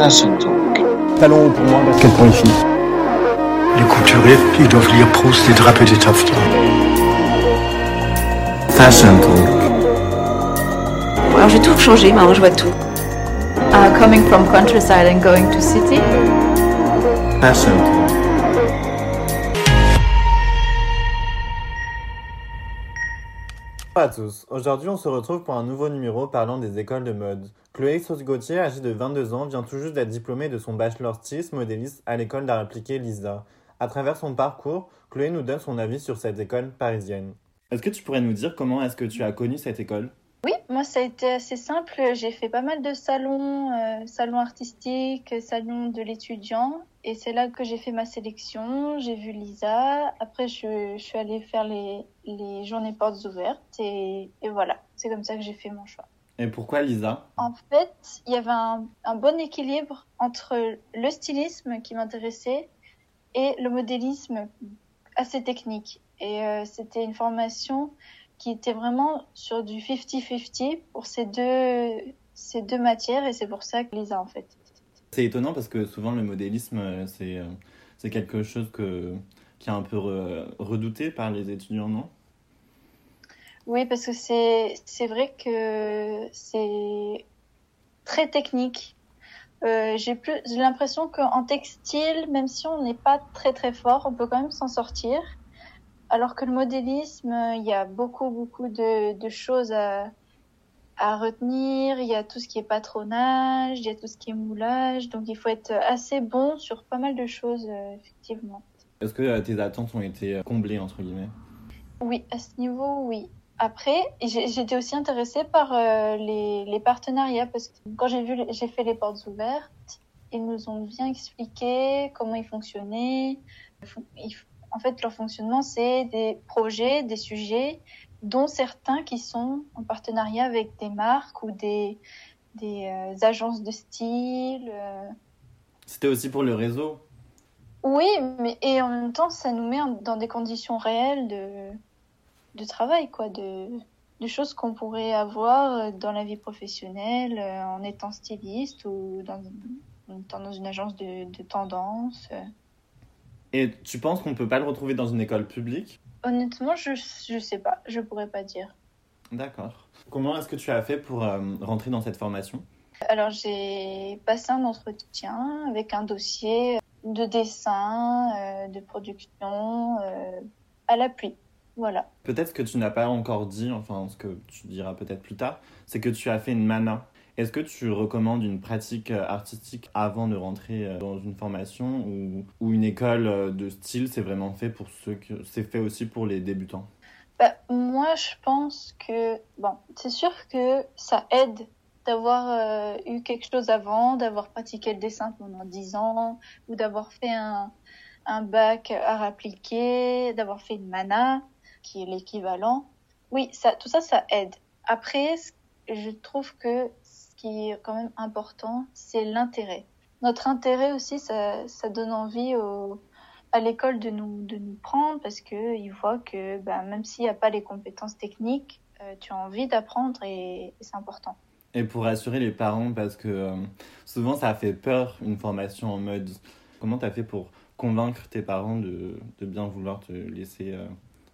Fashion Talk. Talon haut pour moi, basket pour les filles. Les couturiers, ils doivent lire Proust, les drapés des taffetas. Fashion Talk. Alors j'ai tout changé, maintenant je vois tout. Uh, coming from countryside and going to city. Fashion Talk. Bonjour à tous, aujourd'hui on se retrouve pour un nouveau numéro parlant des écoles de mode. Chloé Sauce-Gauthier, âgée de 22 ans, vient tout juste d'être diplômée de son bachelor stylisme modéliste à l'école d'art appliqué Lisa. À travers son parcours, Chloé nous donne son avis sur cette école parisienne. Est-ce que tu pourrais nous dire comment est-ce que tu as connu cette école? Oui, moi ça a été assez simple. J'ai fait pas mal de salons, euh, salons artistiques, salons de l'étudiant. Et c'est là que j'ai fait ma sélection. J'ai vu Lisa. Après, je, je suis allée faire les, les journées portes ouvertes. Et, et voilà, c'est comme ça que j'ai fait mon choix. Et pourquoi Lisa En fait, il y avait un, un bon équilibre entre le stylisme qui m'intéressait et le modélisme assez technique. Et euh, c'était une formation qui était vraiment sur du 50-50 pour ces deux, ces deux matières. Et c'est pour ça que Lisa, en fait. C'est étonnant parce que souvent le modélisme, euh, c'est euh, c'est quelque chose que, qui est un peu re- redouté par les étudiants, non? Oui, parce que c'est vrai que c'est très technique. Euh, j'ai plus l'impression qu'en textile, même si on n'est pas très très fort, on peut quand même s'en sortir. Alors que le modélisme, il y a beaucoup beaucoup de, de choses à, à retenir. Il y a tout ce qui est patronage, il y a tout ce qui est moulage. Donc il faut être assez bon sur pas mal de choses, euh, effectivement. Est-ce que euh, tes attentes ont été comblées, entre guillemets? Oui, à ce niveau, oui. Après, j'étais aussi intéressée par euh, les, les partenariats parce que quand j'ai vu, j'ai fait les portes ouvertes, ils nous ont bien expliqué comment ils fonctionnaient. Ils En fait, leur fonctionnement, c'est des projets, des sujets, dont certains qui sont en partenariat avec des marques ou des, des euh, agences de style. euh. C'était aussi pour le réseau? Oui, mais et en même temps, ça nous met dans des conditions réelles de, de travail, quoi, de, de choses qu'on pourrait avoir euh, dans la vie professionnelle euh, en étant styliste ou dans, en étant dans une agence de, de tendance. Et tu penses qu'on peut pas le retrouver dans une école publique? Honnêtement, je je sais pas, je pourrais pas dire. D'accord. Comment est-ce que tu as fait pour euh, rentrer dans cette formation? Alors j'ai passé un entretien avec un dossier de dessin, euh, de production euh, à l'appui. Voilà. Peut-être ce que tu n'as pas encore dit, enfin ce que tu diras peut-être plus tard, c'est que tu as fait une mana. Est-ce que tu recommandes une pratique euh, artistique avant de rentrer euh, dans une formation ou, ou une école euh, de style, c'est vraiment fait pour ceux que c'est fait aussi pour les débutants? Bah, moi, je pense que, bon, c'est sûr que ça aide d'avoir euh, eu quelque chose avant, d'avoir pratiqué le dessin pendant 10 ans, ou d'avoir fait un, un bac art appliqué, d'avoir fait une mana, qui est l'équivalent. Oui, ça, tout ça, ça aide. Après, je trouve que ce qui est quand même important, c'est l'intérêt. Notre intérêt aussi, ça, ça donne envie à l'école de nous, de nous prendre parce que ils voient que bah, même s'il n'y a pas les compétences techniques, euh, tu as envie d'apprendre et, et c'est important. Et pour rassurer les parents, parce que euh, souvent ça fait peur une formation en mode. Comment tu as fait pour convaincre tes parents de, de bien vouloir te laisser euh,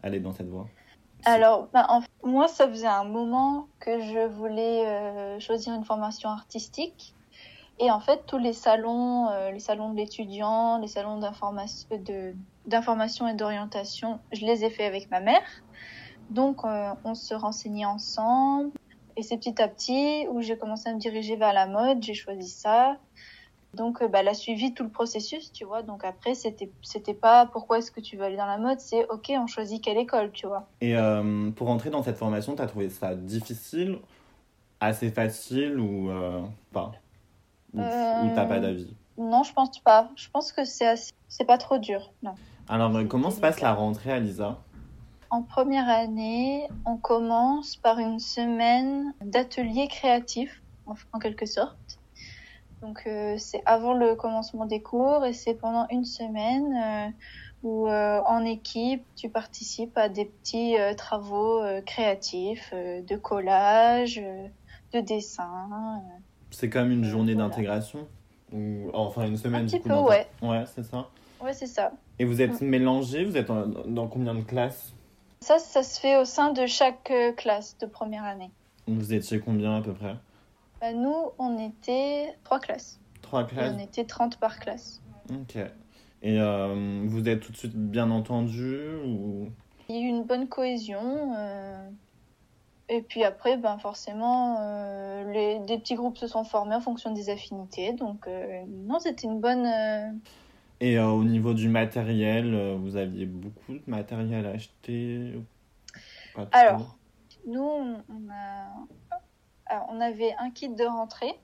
aller dans cette voie Alors, bah, moi, ça faisait un moment que je voulais euh, choisir une formation artistique. Et en fait, tous les salons, euh, les salons de l'étudiant, les salons d'information, et d'orientation, je les ai fait avec ma mère. Donc, euh, on se renseignait ensemble. Et c'est petit à petit où j'ai commencé à me diriger vers la mode, j'ai choisi ça. Donc, euh, bah, elle a suivi tout le processus, tu vois. Donc après, c'était, c'était pas pourquoi est-ce que tu veux aller dans la mode, c'est ok, on choisit quelle école, tu vois. Et euh, pour entrer dans cette formation, tu as trouvé ça difficile, assez facile ou euh, pas? Ou, Euh, t'as pas d'avis? Non, je pense pas. Je pense que c'est assez... c'est pas trop dur. Non. Alors, comment se passe la rentrée à Lisa En première année, on commence par une semaine d'atelier créatif, en, en quelque sorte. Donc euh, c'est avant le commencement des cours et c'est pendant une semaine euh, où euh, en équipe tu participes à des petits travaux créatifs, de collage, de dessin. C'est comme une journée Voilà. d'intégration Ou enfin une semaine Un du petit coup, peu, ouais. Ouais, c'est ça. Ouais, c'est ça. Et vous êtes mélangés Vous êtes en- dans combien de classes? Ça, ça se fait au sein de chaque classe de première année. Vous étiez combien à peu près? Bah, nous, on était trois classes. Trois Et classes on était 30 par classe. Ok. Et euh, vous êtes tout de suite bien entendus ou... Il y a eu une bonne cohésion. euh, Et puis après, ben forcément, euh, les... des petits groupes se sont formés en fonction des affinités. Donc, euh, non, c'était une bonne. euh, Et au niveau du matériel, vous aviez beaucoup de matériel à acheter Pas Alors, nous, on a... On avait un kit de rentrée.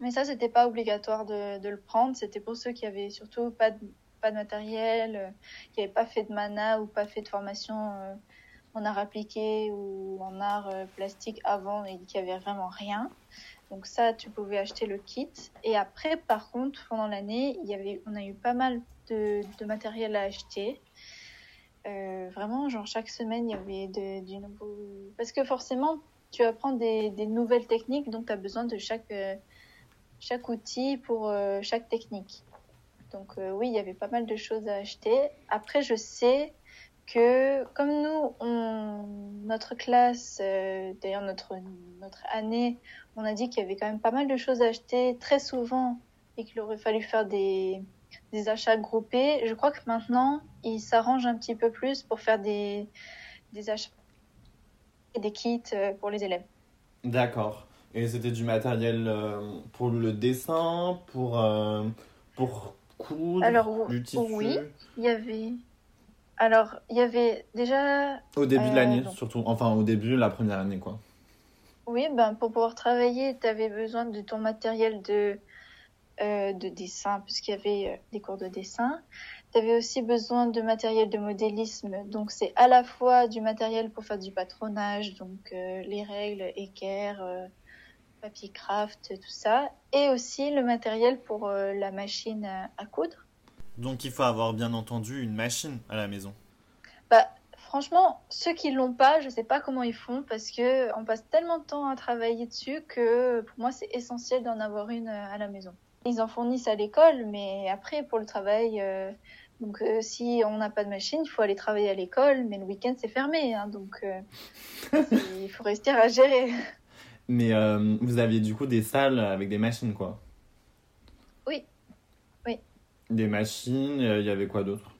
Mais ça, c'était pas obligatoire de, le prendre. C'était pour ceux qui avaient surtout pas de, pas de matériel, euh, qui n'avaient pas fait de mana ou pas fait de formation euh, en art appliqué ou en art euh, plastique avant et qui avaient vraiment rien. Donc ça, tu pouvais acheter le kit. Et après, par contre, pendant l'année, il y avait, on a eu pas mal de, de matériel à acheter. Vraiment, genre chaque semaine, il y avait du nouveau. Parce que forcément, tu apprends des, nouvelles techniques, donc tu as besoin de chaque, euh, chaque outil pour euh, chaque technique. Donc euh, oui, il y avait pas mal de choses à acheter. Après, je sais que comme nous, on, notre classe, d'ailleurs notre, année, on a dit qu'il y avait quand même pas mal de choses à acheter très souvent et qu'il aurait fallu faire des, achats groupés. Je crois que maintenant, ils s'arrangent un petit peu plus pour faire des, achats des kits euh, pour les élèves. D'accord. Et c'était du matériel euh, pour le dessin, pour, euh, pour coudre, Alors, du tissu? oui. Il y avait. Alors, il y avait déjà. Au début de l'année, donc- surtout. Enfin, au début, la première année, quoi. Oui, ben, pour pouvoir travailler, tu avais besoin de ton matériel de, euh, de dessin, puisqu'il y avait des cours de dessin. Tu avais aussi besoin de matériel de modélisme. Donc, c'est à la fois du matériel pour faire du patronage, donc euh, les règles, équerre, euh, papier craft, tout ça. Et aussi le matériel pour euh, la machine à- à coudre. Donc, il faut avoir bien entendu une machine à la maison. Bah, franchement, ceux qui l'ont pas, je sais pas comment ils font parce que on passe tellement de temps à travailler dessus que pour moi c'est essentiel d'en avoir une euh, à la maison. Ils en fournissent à l'école, mais après pour le travail, euh, donc euh, si on n'a pas de machine, il faut aller travailler à l'école, mais le week-end c'est fermé, hein, donc euh, il faut rester à gérer. Mais euh, vous aviez du coup des salles avec des machines, quoi. Oui. Oui. Des machines, il y avait quoi d'autre?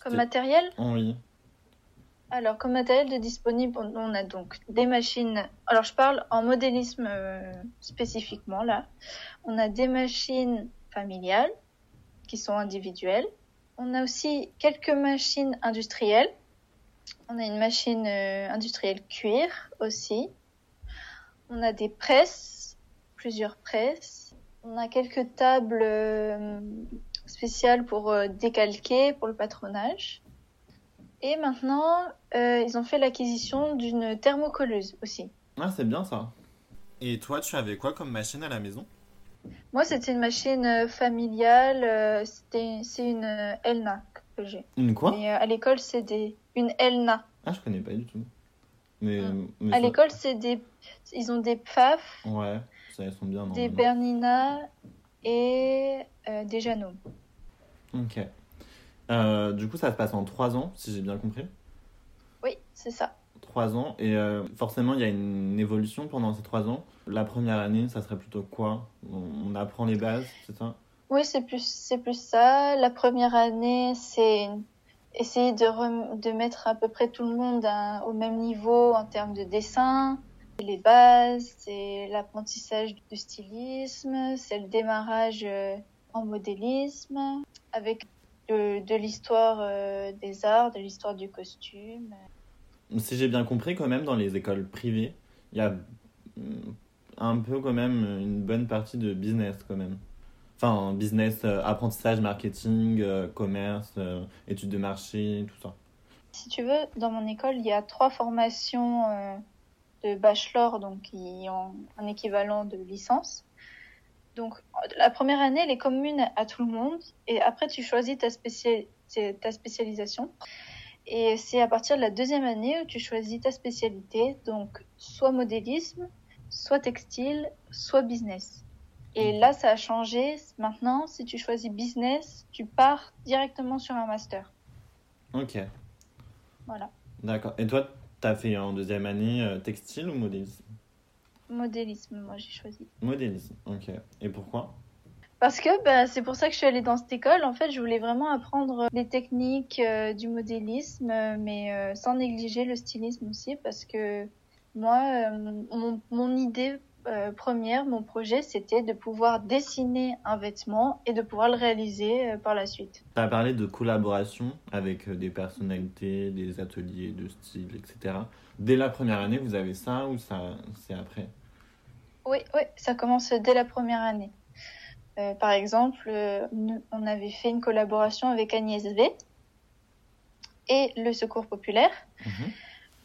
Comme matériel, Oh, Oui. Alors, comme matériel de disponible, on a donc des machines. Alors, je parle en modélisme spécifiquement là. On a des machines familiales qui sont individuelles. On a aussi quelques machines industrielles. On a une machine euh, industrielle cuir aussi. On a des presses, plusieurs presses. On a quelques tables euh, spéciales pour euh, décalquer, pour le patronage. Et maintenant, ils ont fait l'acquisition d'une thermocolleuse aussi. Ah, c'est bien ça. Et toi, tu avais quoi comme machine à la maison? Moi, c'était une machine euh, familiale. euh, c'était, c'est une euh, Elna que j'ai. Une quoi? Mais à l'école, c'est des une Elna. Ah, je connais pas du tout. Mais, mais À l'école, c'est des, ils ont des PFAF, Ouais, ça, elles sont bien. des. Bernina et euh, des Janot. Ok. Euh, du coup, ça se passe en trois ans, si j'ai bien compris? Oui, c'est ça. Trois ans. Et euh, forcément, il y a une évolution pendant ces trois ans. La première année, ça serait plutôt quoi? On, apprend les bases, c'est ça? Oui, c'est plus, c'est plus ça. La première année, c'est essayer de, de mettre à peu près tout le monde au même niveau en termes de dessin. Les bases, c'est l'apprentissage du stylisme, c'est le démarrage euh, en modélisme, avec de, de l'histoire euh, des arts, de l'histoire du costume. Si j'ai bien compris, quand même, dans les écoles privées, il y a hum, un peu quand même une bonne partie de business quand même. Enfin, business, euh, apprentissage, marketing, euh, commerce, euh, études de marché, tout ça. Si tu veux, dans mon école, il y a trois formations de bachelor, donc qui ont un équivalent de licence. Donc, la première année, elle est commune à tout le monde, et après, tu choisis ta spécialisation. Et c'est à partir de la deuxième année où tu choisis ta spécialité, donc soit modélisme, soit textile, soit business. Et là, ça a changé. Maintenant, si tu choisis business, tu pars directement sur un master. Ok, Voilà. d'accord. Et toi, t'as fait en deuxième année euh, textile ou modélisme? Modélisme, moi, j'ai choisi. Modélisme, ok. Et pourquoi? Parce que bah, c'est pour ça que je suis allée dans cette école. En fait, je voulais vraiment apprendre les techniques euh, du modélisme, euh, mais euh, sans négliger le stylisme aussi, parce que moi, euh, mon, mon idée euh, première, mon projet, c'était de pouvoir dessiner un vêtement et de pouvoir le réaliser euh, par la suite. Tu as parlé de collaboration avec euh, des personnalités, des ateliers de style, etc. Dès la première année, vous avez ça ou ça c'est après? Oui, oui, ça commence dès la première année. Euh, par exemple, euh, on avait fait une collaboration avec Agnès V et le Secours populaire. Mhm.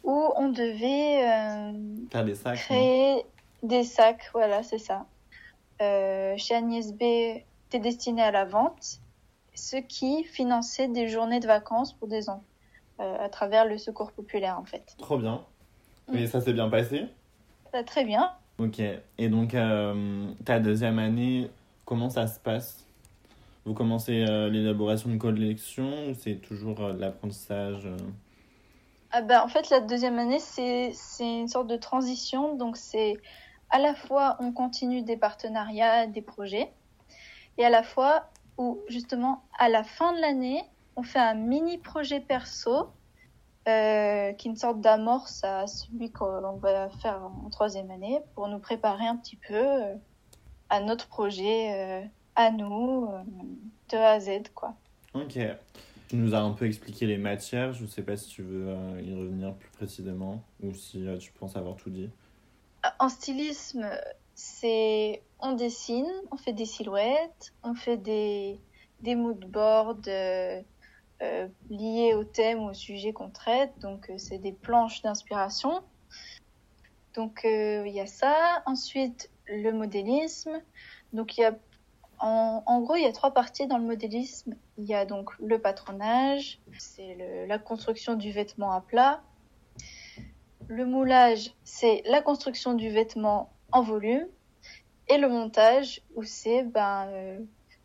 où on devait euh, Faire des sacs créer des sacs, voilà, c'est ça. Chez Agnès B, c'était destiné à la vente, ce qui finançait des journées de vacances pour des enfants, à travers le secours populaire en fait. Trop bien. Mm. Et ça s'est bien passé? Ça, très bien. Ok. Et donc, ta deuxième année, comment ça se passe? Vous commencez euh, l'élaboration de collection ou c'est toujours euh, l'apprentissage euh? Ah bah, en fait, la deuxième année, c'est c'est une sorte de transition. Donc, c'est à la fois, on continue des partenariats, des projets, et à la fois où, justement, à la fin de l'année, on fait un mini projet perso euh, qui est une sorte d'amorce à celui qu'on va faire en troisième année pour nous préparer un petit peu euh, à notre projet, euh, à nous, euh, de A à Z, quoi. Ok. Tu nous as un peu expliqué les matières. Je ne sais pas si tu veux euh, y revenir plus précisément ou si tu penses avoir tout dit. En stylisme, c'est on dessine, on fait des silhouettes, on fait des des mood boards euh, euh, liés au thème ou au sujet qu'on traite. Donc euh, c'est des planches d'inspiration. Donc il y a ça. Ensuite le modélisme. Donc il y a en, en gros il y a trois parties dans le modélisme. Il y a donc le patronage, c'est la construction du vêtement à plat. Le moulage, c'est la construction du vêtement en volume. Et le montage, où c'est ben, euh,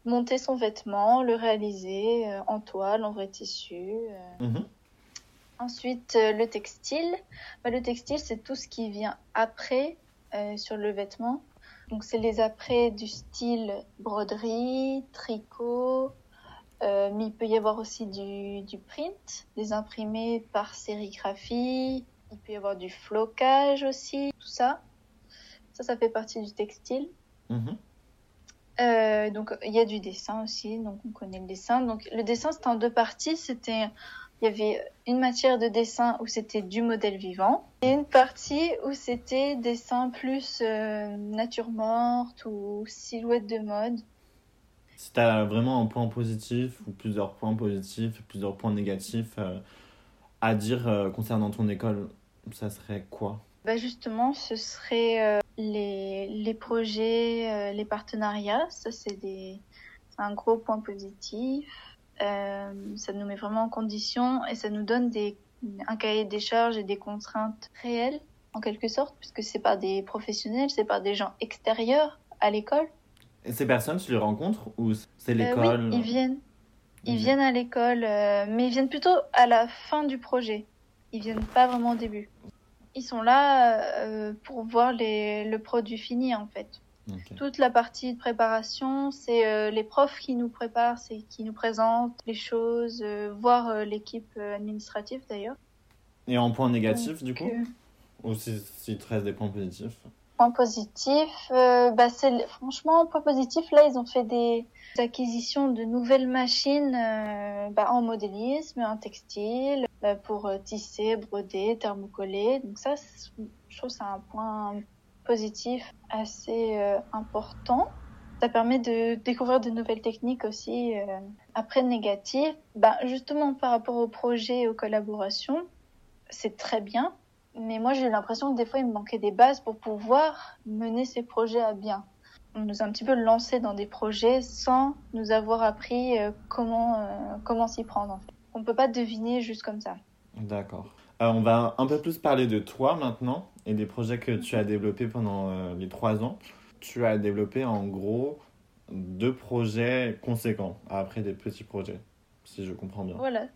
monter son vêtement, le réaliser euh, en toile, en vrai tissu. euh. Mhm. Ensuite, le textile. Ben, le textile, c'est tout ce qui vient après euh, sur le vêtement. Donc, c'est les après du style broderie, tricot. euh, mais il peut y avoir aussi du, du print, des imprimés par sérigraphie. Il peut y avoir du flocage aussi, tout ça. Ça, ça fait partie du textile. Mhm. Euh, donc il y a du dessin aussi, donc on connaît le dessin. Donc le dessin c'était en deux parties. C'était il y avait une matière de dessin où c'était du modèle vivant et une partie où c'était dessin plus euh, nature morte ou silhouette de mode. Si tu as vraiment un point positif ou plusieurs points positifs plusieurs points négatifs euh, à dire euh, concernant ton école, ça serait quoi? Bah justement, ce serait euh, les, les projets, euh, les partenariats. Ça, c'est un gros point positif. Euh, ça nous met vraiment en condition et ça nous donne des, un cahier des charges et des contraintes réelles, en quelque sorte, puisque c'est pas des professionnels, c'est pas des gens extérieurs à l'école. Et ces personnes, tu les rencontres ou c'est Euh, l'école? oui, ils viennent. Ils viennent à l'école, euh, mais ils viennent plutôt à la fin du projet. Ils viennent pas vraiment au début. Ils sont là euh, pour voir les, le produit fini en fait. Toute la partie de préparation, c'est euh, les profs qui nous préparent, c'est qui nous présentent les choses, euh, voir euh, l'équipe euh, administrative d'ailleurs. Et en point négatif, du coup Ou si, si te reste des points positifs Point positif, bah c'est franchement point positif. Là, ils ont fait des acquisitions de nouvelles machines bah, en modélisme, en textile, euh, pour tisser, broder, thermocoller. Donc ça, je trouve que c'est un point positif assez euh, important. Ça permet de découvrir de nouvelles techniques aussi. euh. Après négatif, bah justement par rapport au projet et aux collaborations, c'est très bien. Mais moi, j'ai l'impression que des fois, il me manquait des bases pour pouvoir mener ces projets à bien. On nous a un petit peu lancé dans des projets sans nous avoir appris euh, comment, comment s'y prendre. En fait. On peut pas deviner juste comme ça. D'accord. Euh, on va un peu plus parler de toi maintenant et des projets que tu as développés pendant euh, les trois ans. tu as développé en gros deux projets conséquents après des petits projets, si je comprends bien. Voilà,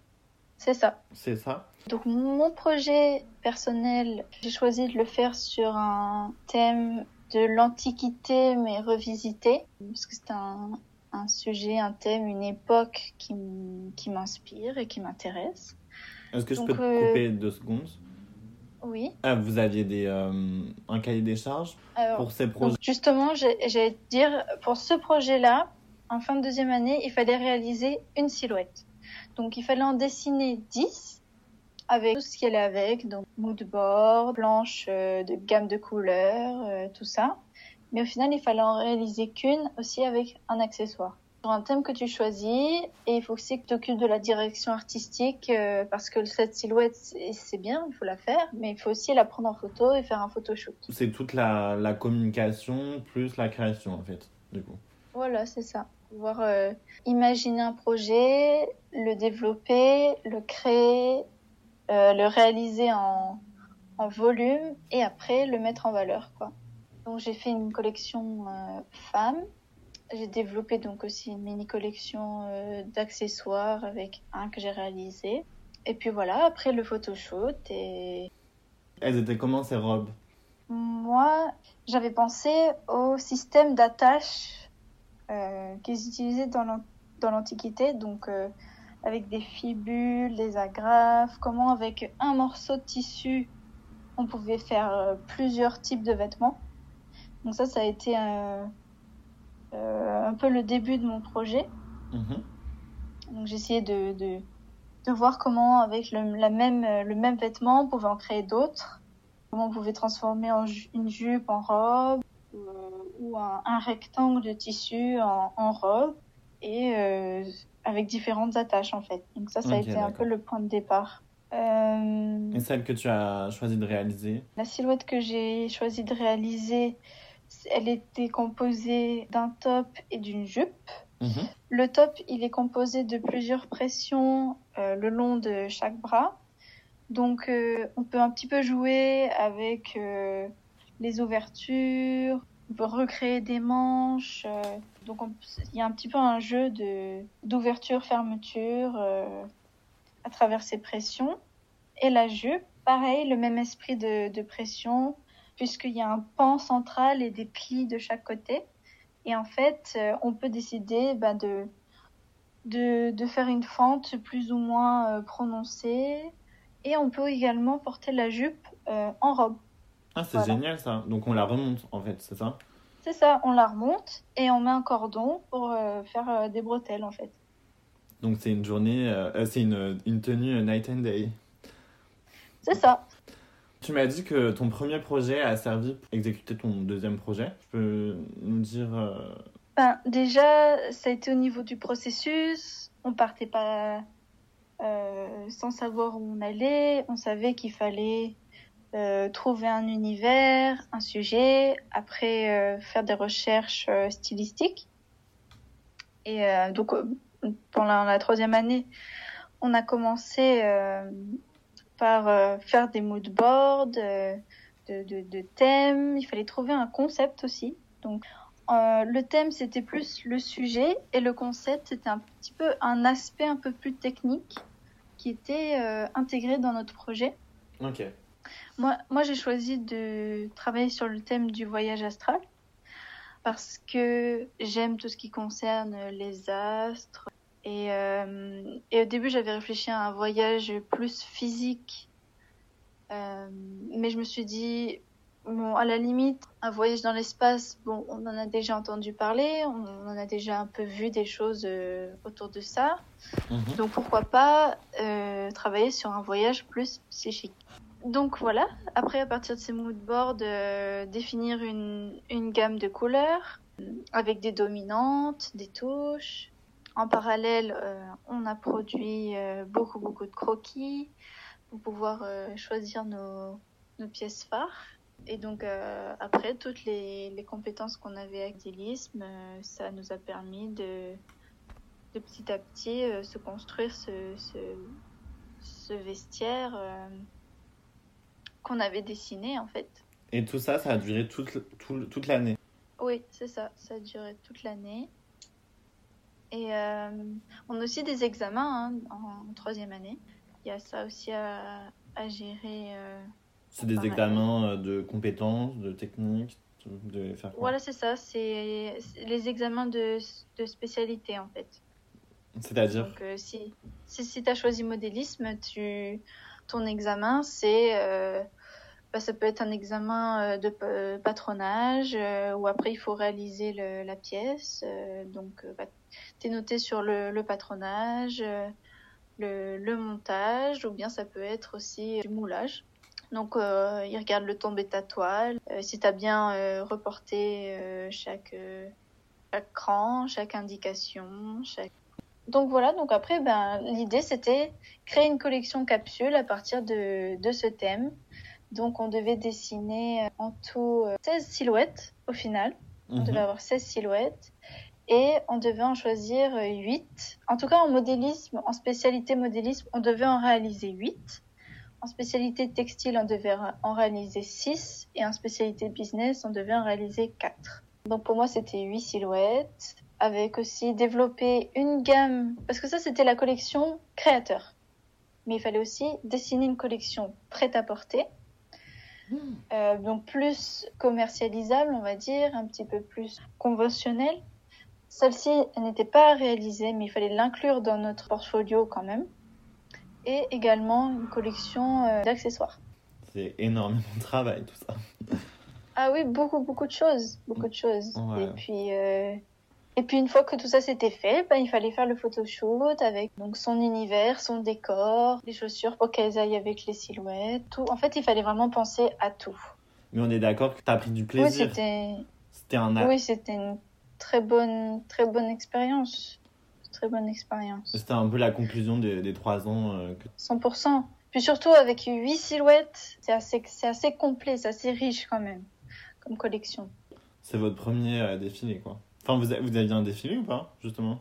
c'est ça. C'est ça Donc mon projet personnel, j'ai choisi de le faire sur un thème de l'Antiquité mais revisité, parce que c'est un, un sujet, un thème, une époque qui, m'inspire et qui m'intéresse. Est-ce que je peux te euh, couper deux secondes? Oui. ah, Vous aviez des, euh, un cahier des charges Alors, pour ces projets? justement, j'allais te dire, pour ce projet-là, en fin de deuxième année, il fallait réaliser une silhouette. Donc il fallait en dessiner 10 avec tout ce qui allait avec, donc mood board, planche euh, de gamme de couleurs, euh, tout ça. Mais au final, il fallait en réaliser qu'une aussi avec un accessoire. Sur un thème que tu choisis, et il faut aussi que tu t'occupes de la direction artistique, euh, parce que cette silhouette, c'est bien, il faut la faire, mais il faut aussi la prendre en photo et faire un photoshoot. C'est toute la, la communication plus la création en fait, du coup. Voilà, c'est ça. Pouvoir euh, imaginer un projet, le développer, le créer, euh, le réaliser en, en volume et après le mettre en valeur, quoi. Donc j'ai fait une collection femmes. J'ai développé donc aussi une mini collection euh, d'accessoires avec un que j'ai réalisé. Et puis voilà, après le photoshoot et Elles étaient comment ces robes? Moi, j'avais pensé au système d'attache euh, qu'ils utilisaient dans l'an- dans l'Antiquité, donc euh, avec des fibules, des agrafes, comment avec un morceau de tissu, on pouvait faire euh, plusieurs types de vêtements. Donc ça, ça a été euh, un peu le début de mon projet. Mhm. Donc essayé de, de, de voir comment avec le, la même, euh, le même vêtement on pouvait en créer d'autres, comment on pouvait transformer en ju- une jupe en robe euh, ou un, un rectangle de tissu en, en robe et euh, avec différentes attaches en fait. Donc ça, ça a été un peu le point de départ. Euh, Et celle que tu as choisi de réaliser? la silhouette que j'ai choisi de réaliser, elle était composée d'un top et d'une jupe. Mhm. Le top, il est composé de plusieurs pressions euh, le long de chaque bras. Donc, euh, on peut un petit peu jouer avec euh, les ouvertures, on peut recréer des manches. donc, on- il y a un petit peu un jeu de d'ouverture-fermeture euh, à travers ces pressions. Et la jupe, pareil, le même esprit de, de pression, puisqu'il y a un pan central et des plis de chaque côté. Et en fait, euh, on peut décider bah, de, de, de faire une fente plus ou moins euh, prononcée. Et on peut également porter la jupe euh, en robe. Ah, c'est Voilà. génial ça. Donc on la remonte en fait, c'est ça? C'est ça, on la remonte et on met un cordon pour euh, faire euh, des bretelles en fait. Donc c'est une journée, c'est une, une tenue night and day. C'est ça. Tu m'as dit que ton premier projet a servi pour exécuter ton deuxième projet. Tu peux nous dire. euh, Ben, déjà, ça a été au niveau du processus. On partait pas euh, sans savoir où on allait. On savait qu'il fallait euh, trouver un univers, un sujet, après faire des recherches stylistiques. Et donc, pendant la troisième année, on a commencé par euh, faire des mood boards, euh, de, de, de thèmes. Il fallait trouver un concept aussi. Donc, euh, le thème, c'était plus le sujet et le concept, c'était un petit peu un aspect un peu plus technique qui était euh, intégré dans notre projet. Ok. Moi, moi j'ai choisi de travailler sur le thème du voyage astral parce que j'aime tout ce qui concerne les astres. Et, euh, et au début, j'avais réfléchi à un voyage plus physique. Euh, mais je me suis dit, bon, à la limite, un voyage dans l'espace, bon, on en a déjà entendu parler, on en a déjà un peu vu des choses euh, autour de ça. Mhm. Donc pourquoi pas euh, travailler sur un voyage plus psychique. Donc voilà, après à partir de ces moodboards, euh, définir une, une gamme de couleurs avec des dominantes, des touches. En parallèle, euh, on a produit euh, beaucoup beaucoup de croquis pour pouvoir euh, choisir nos, nos pièces phares. Et donc euh, après, toutes les, les compétences qu'on avait avec Délisme, euh, ça nous a permis de, de petit à petit euh, se construire ce, ce, ce vestiaire qu'on avait dessiné en fait. Et tout ça, ça a duré toute, tout- toute l'année. Oui, c'est ça. Ça a duré toute l'année. Et euh, on a aussi des examens hein, en, en troisième année. Il y a ça aussi à, à gérer. euh. C'est des examens euh, de compétences, de techniques, de faire Voilà, c'est ça. C'est les examens de, de spécialité en fait. C'est-à-dire? Donc, euh, si, si, si tu as choisi modélisme, tu, ton examen, c'est. bah, ça peut être un examen de pa- patronage, euh, où après il faut réaliser le- la pièce. euh, donc, bah, tu es noté sur le, le patronage, euh, le, le montage, ou bien ça peut être aussi du moulage. Donc, euh, ils regardent le tombé de ta toile, euh, si tu as bien euh, reporté chaque, chaque cran, chaque indication, chaque donc voilà, donc après, ben, l'idée c'était créer une collection capsule à partir de, de ce thème. Donc on devait dessiner en tout euh, 16 silhouettes au final. On Mhm. devait avoir 16 silhouettes. Et on devait en choisir euh, 8. En tout cas, en modélisme, en spécialité modélisme, on devait en réaliser 8. En spécialité textile, on devait en réaliser 6. Et en spécialité business, on devait en réaliser 4. Donc pour moi, c'était 8 silhouettes avec aussi développer une gamme, parce que ça c'était la collection créateur. Mais il fallait aussi dessiner une collection prête à porter, Euh, donc plus commercialisable, on va dire, un petit peu plus conventionnelle. Celle-ci elle n'était pas réalisée, mais il fallait l'inclure dans notre portfolio quand même. Et également une collection euh, d'accessoires. C'est énormément de travail tout ça. Ah oui, beaucoup, beaucoup de choses. Beaucoup de choses. Ouais. Et puis, euh, et puis une fois que tout ça s'était fait, ben, il fallait faire le photoshoot avec donc son univers, son décor, les chaussures pour qu'elles aillent avec les silhouettes, tout. En fait, il fallait vraiment penser à tout. Mais on est d'accord que tu as pris du Oui, plaisir. c'était, C'était un oui, c'était une très bonne, très bonne expérience. Très bonne expérience. C'était un peu la conclusion des, des trois ans. euh, que- 100%. Puis surtout avec huit silhouettes, c'est assez, c'est assez complet, c'est assez riche quand même, comme collection. C'est votre premier euh, défilé quoi. Enfin, vous, vous aviez un défilé ou pas, justement?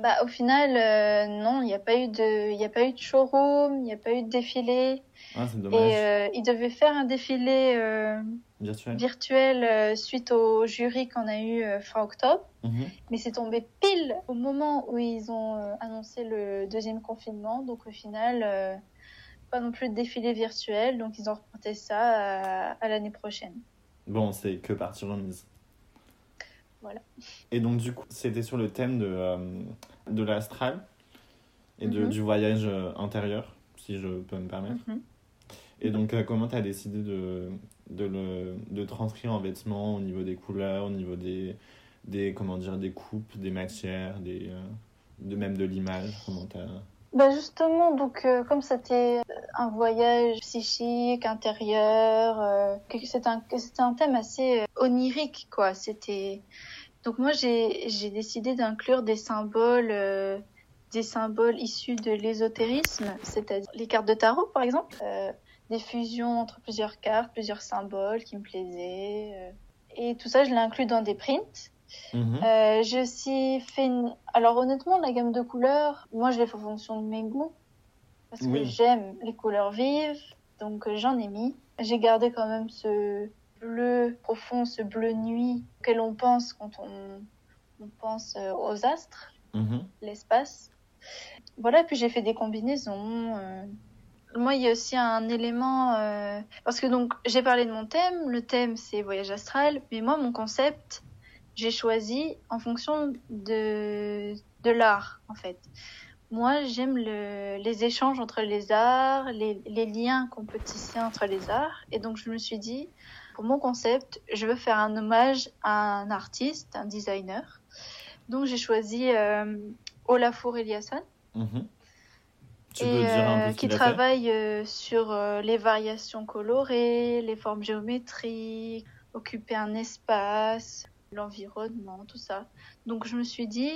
Bah, au final, euh, non, il n'y a pas eu de, il a pas eu de showroom, il n'y a pas eu de défilé. Ah, c'est Et dommage. euh, ils devaient faire un défilé euh, Virtuel virtuel suite au jury qu'on a eu fin octobre. Mhm. Mais c'est tombé pile au moment où ils ont annoncé le deuxième confinement. Donc au final, pas non plus de défilé virtuel. Donc ils ont reporté ça à, à l'année prochaine. Bon, c'est que partie remise. Voilà. Et donc, du coup, c'était sur le thème de, euh, de l'astral et de, Mhm. du voyage euh, intérieur, si je peux me permettre. Mhm. Et donc, euh, comment tu as décidé de, de le de transcrire en vêtements au niveau des couleurs, au niveau des, des, comment dire, des coupes, des matières, des, euh, de, même de l'image comment t'as- Bah justement, donc euh, comme c'était un voyage psychique, intérieur, euh, c'était un, un thème assez euh, onirique, quoi. C'était donc moi j'ai décidé d'inclure des symboles, euh, des symboles issus de l'ésotérisme, c'est-à-dire les cartes de tarot, par exemple, euh, des fusions entre plusieurs cartes, plusieurs symboles qui me plaisaient, euh, et tout ça je l'ai inclus dans des prints. Mhm. Euh, j'ai aussi fait une... Alors honnêtement, la gamme de couleurs, moi je l'ai fait en fonction de mes goûts. Parce que j'aime les couleurs vives, donc euh, j'en ai mis. J'ai gardé quand même ce bleu profond, ce bleu nuit auquel on pense quand on, on pense euh, aux astres, Mhm. l'espace. Voilà, puis j'ai fait des combinaisons. euh. Moi, il y a aussi un élément... euh, Parce que donc, j'ai parlé de mon thème. Le thème, c'est voyage astral. Mais moi, mon concept, j'ai choisi en fonction de, de l'art, en fait. Moi, j'aime le, les échanges entre les arts, les, les liens qu'on peut tisser entre les arts. Et donc, je me suis dit, pour mon concept, je veux faire un hommage à un artiste, un designer. Donc, j'ai choisi euh, Olafur Eliasson, Mhm. Tu et, peux dire un euh, peu qui travaille euh, sur euh, les variations colorées, les formes géométriques, occuper un espace, l'environnement, tout ça. Donc je me suis dit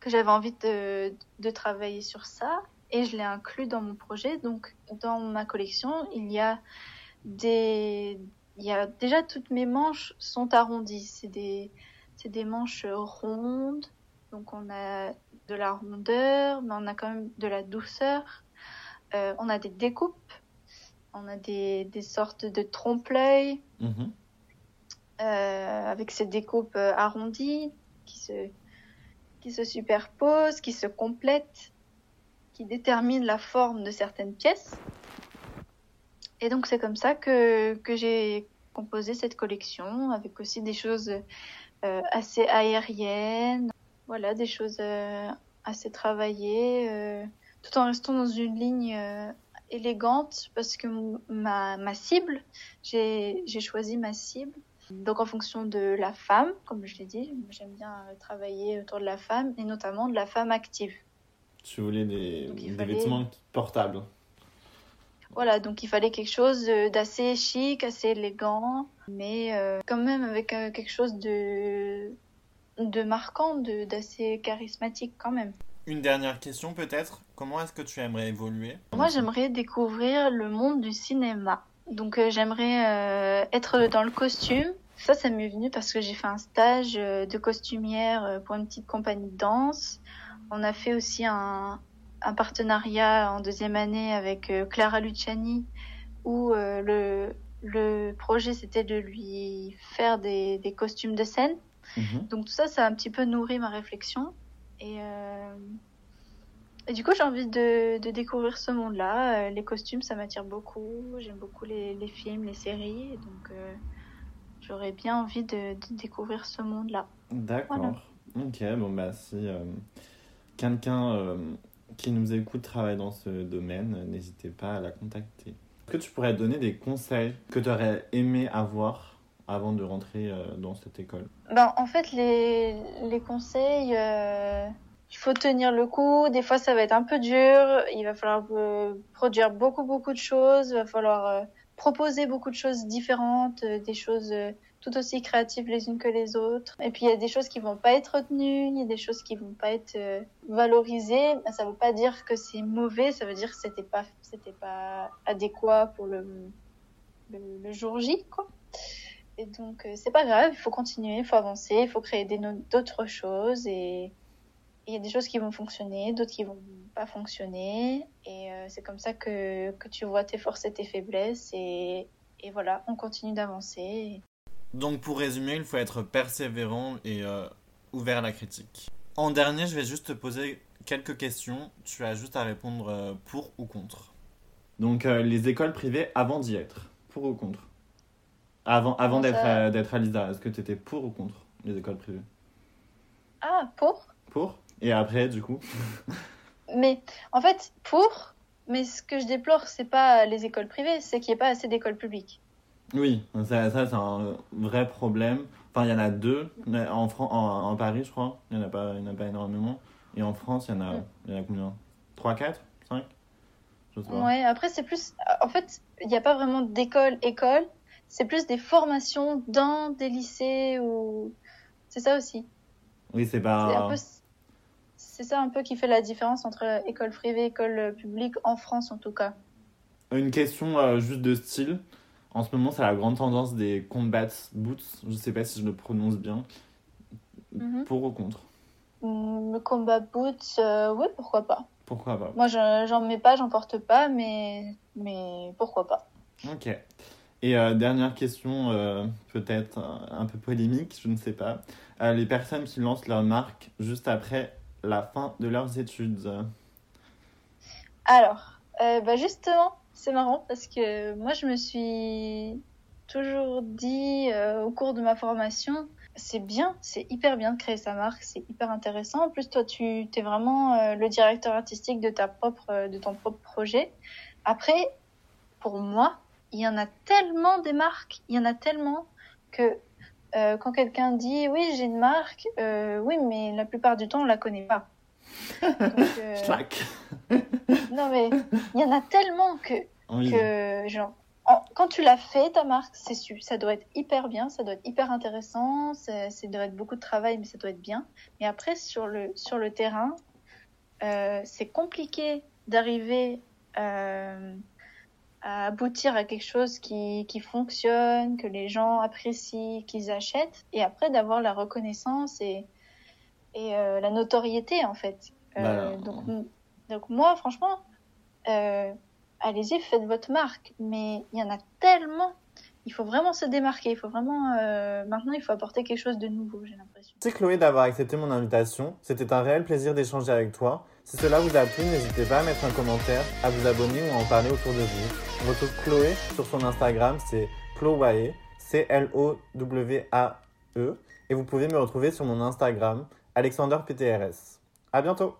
que j'avais envie de, de travailler sur ça et je l'ai inclus dans mon projet. Donc dans ma collection, il y a des... Il y a déjà toutes mes manches sont arrondies. C'est des, des manches rondes. Donc on a de la rondeur, mais on a quand même de la douceur. Euh, on a des découpes, on a des, des sortes de trompe-l'œil. Mhm. Euh, avec ses découpes euh, arrondies qui se, qui se superposent, qui se complètent, qui déterminent la forme de certaines pièces. Et donc c'est comme ça que, que j'ai composé cette collection, avec aussi des choses euh, assez aériennes, voilà, des choses assez travaillées, tout en restant dans une ligne élégante, parce que ma, ma cible, j'ai choisi ma cible. Donc en fonction de la femme, comme je l'ai dit, j'aime bien euh, travailler autour de la femme, et notamment de la femme active. Tu voulais des, Donc, des fallait- vêtements portables. Voilà, donc il fallait quelque chose euh, d'assez chic, assez élégant, mais euh, quand même avec euh, quelque chose de, de marquant, de- d'assez charismatique quand même. Une dernière question peut-être. Comment est-ce que tu aimerais évoluer? Moi, j'aimerais découvrir le monde du cinéma. Donc, euh, j'aimerais euh, être dans le costume. Ça, ça m'est venu parce que j'ai fait un stage euh, de costumière euh, pour une petite compagnie de danse. On a fait aussi un, un partenariat en deuxième année avec euh, Clara Luciani où le, le projet, c'était de lui faire des, des costumes de scène. Mhm. Donc tout ça, ça a un petit peu nourri ma réflexion. Et, euh, et du coup, j'ai envie de, de découvrir ce monde-là. Les costumes, ça m'attire beaucoup. J'aime beaucoup les, les films, les séries. Donc, euh, j'aurais bien envie de, de découvrir ce monde-là. D'accord. Voilà. Ok, bon bah si euh, quelqu'un euh, qui nous écoute travaille dans ce domaine, n'hésitez pas à la contacter. Est-ce que tu pourrais donner des conseils que tu aurais aimé avoir avant de rentrer euh, dans cette école? Ben, en fait, les, les conseils, euh, il faut tenir le coup. Des fois, ça va être un peu dur. Il va falloir euh, produire beaucoup, beaucoup de choses. Il va falloir euh, proposer beaucoup de choses différentes, euh, des choses euh, tout aussi créatives les unes que les autres. Et puis, il y a des choses qui vont pas être retenues, il y a des choses qui vont pas être euh, valorisées. Ben, ça veut pas dire que c'est mauvais, ça veut dire que c'était pas, c'était pas adéquat pour le, le, le jour J, quoi. Et donc, c'est pas grave, il faut continuer, il faut avancer, il faut créer d'autres choses. Et il y a des choses qui vont fonctionner, d'autres qui vont pas fonctionner. Et euh, c'est comme ça que, que tu vois tes forces et tes faiblesses. Et, et voilà, on continue d'avancer. Donc pour résumer, il faut être persévérant et euh, ouvert à la critique. En dernier, je vais juste te poser quelques questions. Tu as juste à répondre euh, pour ou contre. Donc euh, les écoles privées avant d'y être, pour ou contre? Avant, avant d'être ça? d'être à l'ISA, est-ce que tu étais pour ou contre les écoles privées? Ah, pour? Pour? Et après, du coup Mais en fait, pour. Mais ce que je déplore, c'est pas les écoles privées, c'est qu'il n'y ait pas assez d'écoles publiques. Oui, ça, ça c'est un vrai problème. Enfin, il y en a deux en, Fran- en, en Paris, je crois. Il n'y en, a pas- y en a pas énormément. Et en France, il y en a, Mm. il y en a combien? 3, 4 5 Je sais pas. Ouais, après, c'est plus. En fait, il n'y a pas vraiment d'école, école. C'est plus des formations dans des lycées ou. C'est ça aussi. Oui, C'est pas. C'est ça un peu qui fait la différence entre école privée et école publique en France en tout cas. Une question euh, juste de style. En ce moment, c'est la grande tendance des combat boots. Je sais pas si je le prononce bien. Mhm. Pour ou contre? Mm, Le combat boots, euh, oui, pourquoi pas. Pourquoi pas? Moi, je- j'en mets pas, j'en porte pas, mais mais pourquoi pas. Ok. Et euh, dernière question, euh, peut-être un peu polémique, je ne sais pas. Euh, les personnes qui lancent leur marque juste après la fin de leurs études. Alors, euh, bah justement, c'est marrant parce que moi, je me suis toujours dit euh, au cours de ma formation, c'est bien, c'est hyper bien de créer sa marque, c'est hyper intéressant. En plus, toi, tu es vraiment euh, le directeur artistique de ta propre, de ton propre projet. Après, pour moi, il y en a tellement des marques, il y en a tellement que euh, quand quelqu'un dit oui, j'ai une marque, euh, oui, mais la plupart du temps, on la connaît pas. Donc, euh, Clac non mais il y en a tellement que, Oui. que genre en- quand tu l'as fait ta marque, c'est su, ça doit être hyper bien, ça doit être hyper intéressant, ça, ça doit être beaucoup de travail mais ça doit être bien. Mais après sur le sur le terrain, euh, c'est compliqué d'arriver euh, à aboutir à quelque chose qui qui fonctionne, que les gens apprécient, qu'ils achètent et après d'avoir la reconnaissance et et euh, la notoriété en fait. Euh, Bah, donc donc moi, franchement, euh, allez-y, faites votre marque. Mais il y en a tellement. Il faut vraiment se démarquer. Il faut vraiment maintenant, il faut apporter quelque chose de nouveau. J'ai l'impression. Merci Chloé d'avoir accepté mon invitation. C'était un réel plaisir d'échanger avec toi. Si cela vous a plu, n'hésitez pas à mettre un commentaire, à vous abonner ou à en parler autour de vous. On retrouve Chloé sur son Instagram, c'est Chlowae, C-L-O-W-A-E. Et vous pouvez me retrouver sur mon Instagram, AlexanderPTRS. À bientôt!